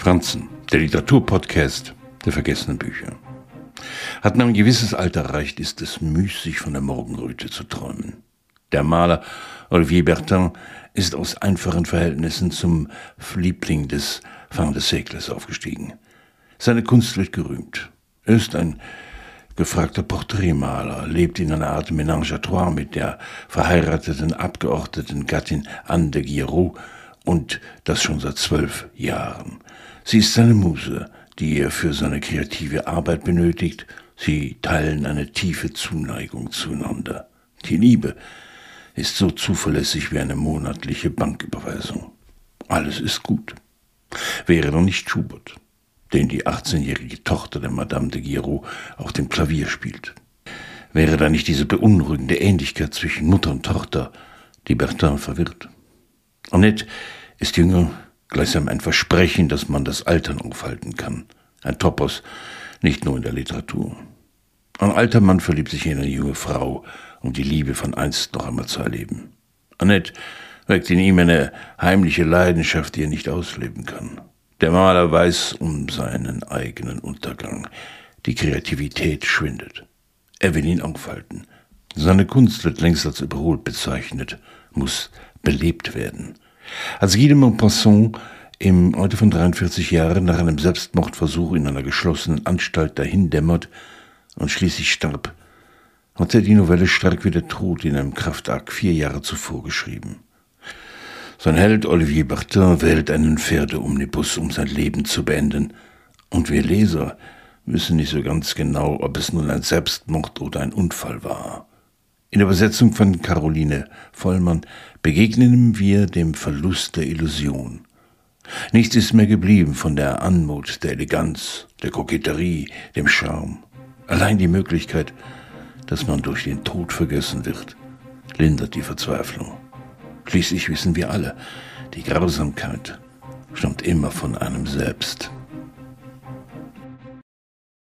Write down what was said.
Franzen, der Literaturpodcast der vergessenen Bücher. Hat man ein gewisses Alter erreicht, ist es müßig, von der Morgenröte zu träumen. Der Maler Olivier Bertin ist aus einfachen Verhältnissen zum Liebling des Fin de Siècles aufgestiegen. Seine Kunst wird gerühmt. Er ist ein gefragter Porträtmaler, lebt in einer Art Ménage à trois mit der verheirateten Abgeordneten Gattin Anne de Guiraud und das schon seit zwölf Jahren. Sie ist seine Muse, die er für seine kreative Arbeit benötigt. Sie teilen eine tiefe Zuneigung zueinander. Die Liebe ist so zuverlässig wie eine monatliche Banküberweisung. Alles ist gut. Wäre doch nicht Schubert, den die 18-jährige Tochter der Madame de Giraud auf dem Klavier spielt. Wäre da nicht diese beunruhigende Ähnlichkeit zwischen Mutter und Tochter, die Bertin verwirrt. Annette ist jünger, gleichsam ein Versprechen, dass man das Altern aufhalten kann. Ein Topos, nicht nur in der Literatur. Ein alter Mann verliebt sich in eine junge Frau, um die Liebe von einst noch einmal zu erleben. Annette weckt in ihm eine heimliche Leidenschaft, die er nicht ausleben kann. Der Maler weiß um seinen eigenen Untergang. Die Kreativität schwindet. Er will ihn aufhalten. Seine Kunst wird längst als überholt bezeichnet, muss belebt werden. Als Guy de Maupassant im Alter von 43 Jahren nach einem Selbstmordversuch in einer geschlossenen Anstalt dahindämmert und schließlich starb, hat er die Novelle Stark wie der Tod in einem Kraftakt vier Jahre zuvor geschrieben. Sein Held Olivier Bertin wählt einen Pferdeomnibus, um sein Leben zu beenden, und wir Leser wissen nicht so ganz genau, ob es nun ein Selbstmord oder ein Unfall war. In der Übersetzung von Caroline Vollmann begegnen wir dem Verlust der Illusion. Nichts ist mehr geblieben von der Anmut, der Eleganz, der Koketterie, dem Charme. Allein die Möglichkeit, dass man durch den Tod vergessen wird, lindert die Verzweiflung. Schließlich wissen wir alle, die Grausamkeit stammt immer von einem selbst.